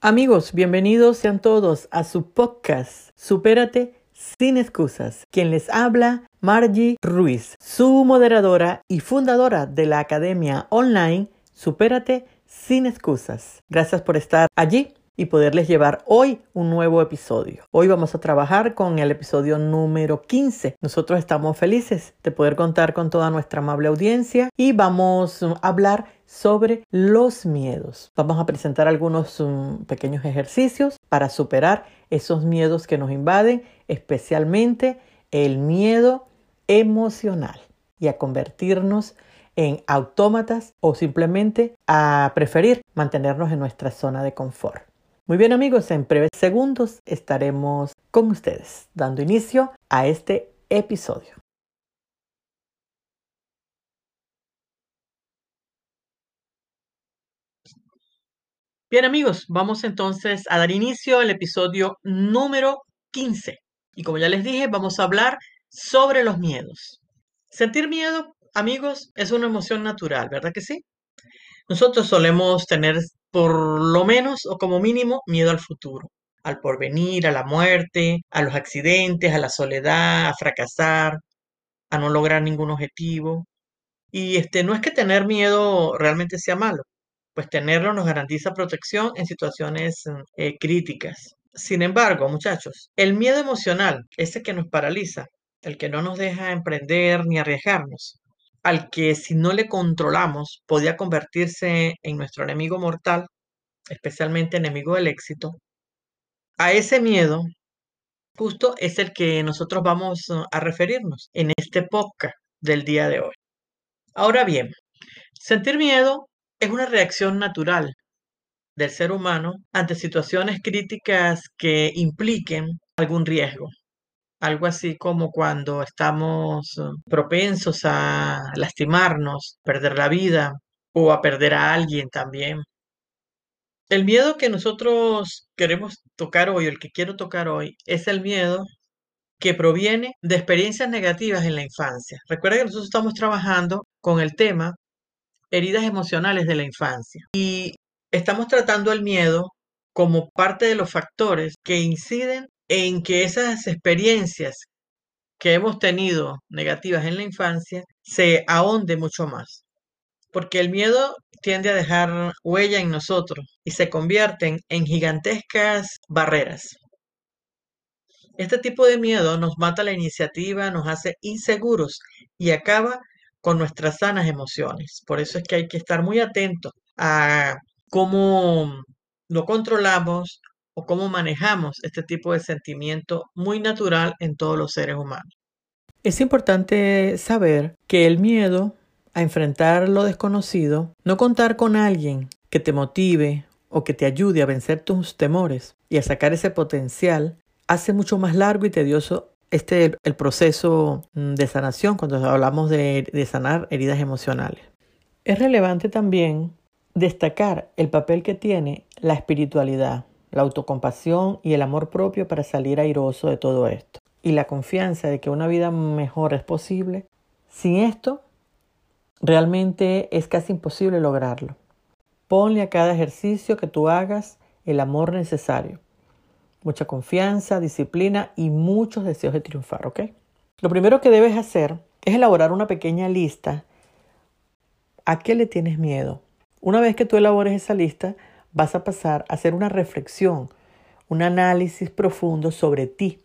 Amigos, bienvenidos sean todos a su podcast Supérate sin excusas. Quien les habla, Margie Ruiz, su moderadora y fundadora de la academia online Supérate sin excusas. Gracias por estar allí y poderles llevar hoy un nuevo episodio. Hoy vamos a trabajar con el episodio número 15. Nosotros estamos felices de poder contar con toda nuestra amable audiencia y vamos a hablar sobre los miedos. Vamos a presentar algunos um, pequeños ejercicios para superar esos miedos que nos invaden, especialmente el miedo emocional y a convertirnos en autómatas o simplemente a preferir mantenernos en nuestra zona de confort. Muy bien amigos, en breves segundos estaremos con ustedes dando inicio a este episodio. Bien amigos, vamos entonces a dar inicio al episodio número 15. Y como ya les dije, vamos a hablar sobre los miedos. Sentir miedo, amigos, es una emoción natural, ¿verdad que sí? Nosotros solemos tener por lo menos o como mínimo miedo al futuro, al porvenir, a la muerte, a los accidentes, a la soledad, a fracasar, a no lograr ningún objetivo. Y este no es que tener miedo realmente sea malo, pues tenerlo nos garantiza protección en situaciones eh, críticas. Sin embargo, muchachos, el miedo emocional, ese que nos paraliza, el que no nos deja emprender ni arriesgarnos, al que si no le controlamos podía convertirse en nuestro enemigo mortal, especialmente enemigo del éxito, a ese miedo justo es el que nosotros vamos uh, a referirnos en este podcast del día de hoy. Ahora bien, sentir miedo es una reacción natural del ser humano ante situaciones críticas que impliquen algún riesgo algo así como cuando estamos eh, propensos a lastimarnos, perder la vida o a perder a alguien también. El miedo que nosotros queremos tocar hoy, el que quiero tocar hoy, es el miedo que proviene de experiencias negativas en la infancia. Recuerda que nosotros estamos trabajando con el tema heridas emocionales de la infancia y estamos tratando el miedo como parte de los factores que inciden en que esas experiencias que hemos tenido negativas en la infancia se ahonde mucho más. Porque el miedo tiende a dejar huella en nosotros y se convierten en gigantescas barreras. Este tipo de miedo nos mata la iniciativa, nos hace inseguros y acaba con nuestras sanas emociones. Por eso es que hay que estar muy atentos a cómo lo controlamos, cómo manejamos este tipo de sentimiento muy natural en todos los seres humanos. Es importante saber que el miedo a enfrentar lo desconocido, no contar con alguien que te motive o que te ayude a vencer tus temores y a sacar ese potencial, hace mucho más largo y tedioso este el proceso mm, de sanación cuando hablamos de sanar heridas emocionales. Es relevante también destacar el papel que tiene la espiritualidad la autocompasión y el amor propio para salir airoso de todo esto. Y la confianza de que una vida mejor es posible. Sin esto, realmente es casi imposible lograrlo. Ponle a cada ejercicio que tú hagas el amor necesario. Mucha confianza, disciplina y muchos deseos de triunfar, ¿ok? Lo primero que debes hacer es elaborar una pequeña lista. ¿A qué le tienes miedo? Una vez que tú elabores esa lista, vas a pasar a hacer una reflexión, un análisis profundo sobre ti.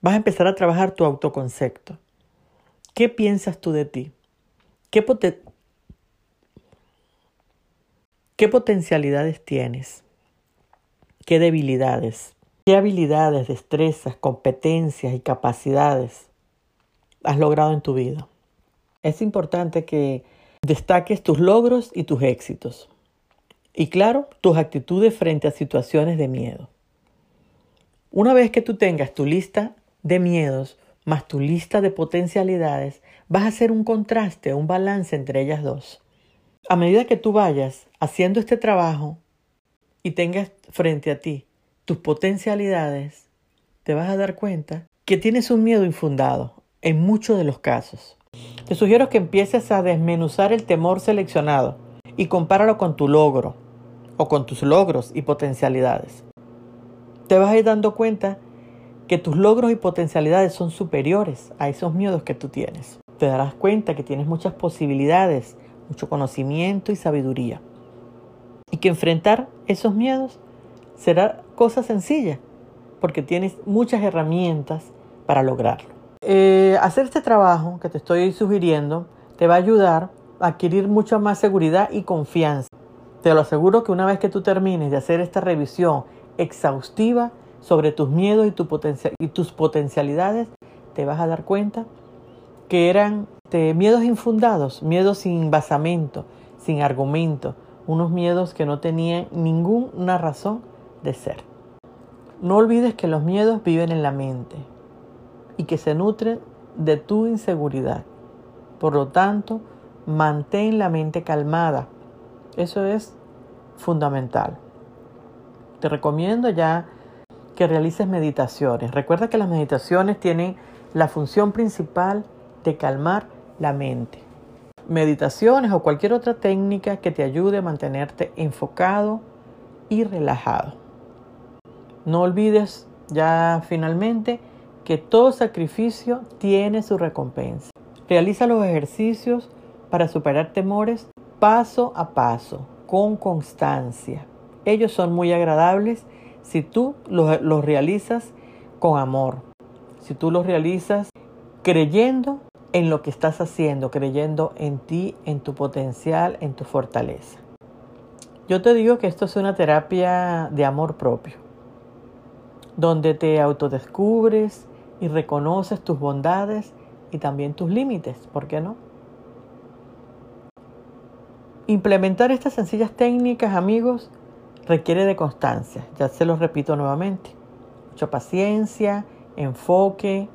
Vas a empezar a trabajar tu autoconcepto. ¿Qué piensas tú de ti? ¿Qué, ¿Qué potencialidades tienes? ¿Qué debilidades? ¿Qué habilidades, destrezas, competencias y capacidades has logrado en tu vida? Es importante que destaques tus logros y tus éxitos. Y claro, tus actitudes frente a situaciones de miedo. Una vez que tú tengas tu lista de miedos más tu lista de potencialidades, vas a hacer un contraste, un balance entre ellas dos. A medida que tú vayas haciendo este trabajo y tengas frente a ti tus potencialidades, te vas a dar cuenta que tienes un miedo infundado en muchos de los casos. Te sugiero que empieces a desmenuzar el temor seleccionado y compáralo con tu logro, o con tus logros y potencialidades. Te vas a ir dando cuenta que tus logros y potencialidades son superiores a esos miedos que tú tienes. Te darás cuenta que tienes muchas posibilidades, mucho conocimiento y sabiduría. Y que enfrentar esos miedos será cosa sencilla, porque tienes muchas herramientas para lograrlo. Eh, hacer este trabajo que te estoy sugiriendo te va a ayudar a adquirir mucha más seguridad y confianza. Te lo aseguro que una vez que tú termines de hacer esta revisión exhaustiva sobre tus miedos y, tu y tus potencialidades, te vas a dar cuenta que eran miedos infundados, miedos sin basamento, sin argumento, unos miedos que no tenían ninguna razón de ser. No olvides que los miedos viven en la mente y que se nutren de tu inseguridad. Por lo tanto, mantén la mente calmada. Eso es fundamental. Te recomiendo ya que realices meditaciones. Recuerda que las meditaciones tienen la función principal de calmar la mente. Meditaciones o cualquier otra técnica que te ayude a mantenerte enfocado y relajado. No olvides ya finalmente que todo sacrificio tiene su recompensa. Realiza los ejercicios para superar temores paso a paso, con constancia. Ellos son muy agradables si tú los, los realizas con amor, si tú los realizas creyendo en lo que estás haciendo, creyendo en ti, en tu potencial, en tu fortaleza. Yo te digo que esto es una terapia de amor propio, donde te autodescubres y reconoces tus bondades y también tus límites, ¿por qué no? Implementar estas sencillas técnicas, amigos, requiere de constancia, ya se lo repito nuevamente. Mucha paciencia, enfoque,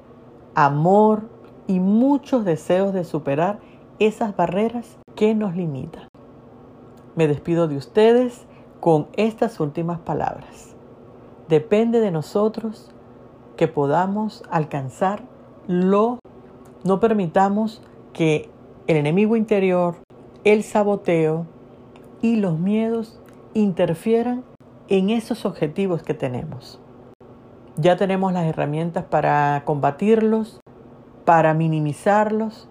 amor y muchos deseos de superar esas barreras que nos limitan. Me despido de ustedes con estas últimas palabras. Depende de nosotros que podamos alcanzar lo no permitamos que el enemigo interior, el saboteo y los miedos interfieran en esos objetivos que tenemos. Ya tenemos las herramientas para combatirlos, para minimizarlos,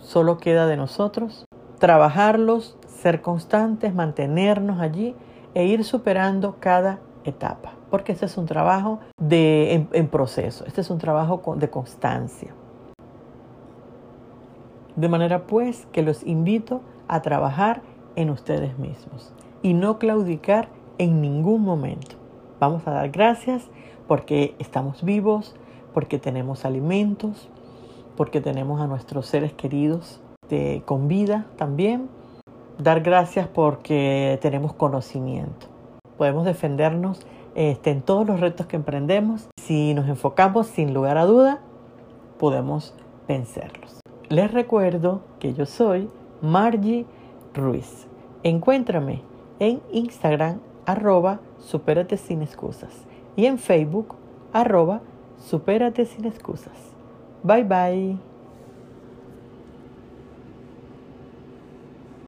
solo queda de nosotros trabajarlos, ser constantes, mantenernos allí e ir superando cada etapa, porque este es un trabajo de, en, proceso, este es un trabajo de constancia. De manera pues que los invito a trabajar en ustedes mismos y no claudicar en ningún momento. Vamos a dar gracias porque estamos vivos, porque tenemos alimentos, porque tenemos a nuestros seres queridos de, con vida también. Dar gracias porque tenemos conocimiento. Podemos defendernos este, en todos los retos que emprendemos. Si nos enfocamos sin lugar a duda, podemos vencerlos. Les recuerdo que yo soy Margie Ruiz. Encuéntrame en Instagram arroba supérate sin excusas y en Facebook arroba supérate sin excusas. Bye bye.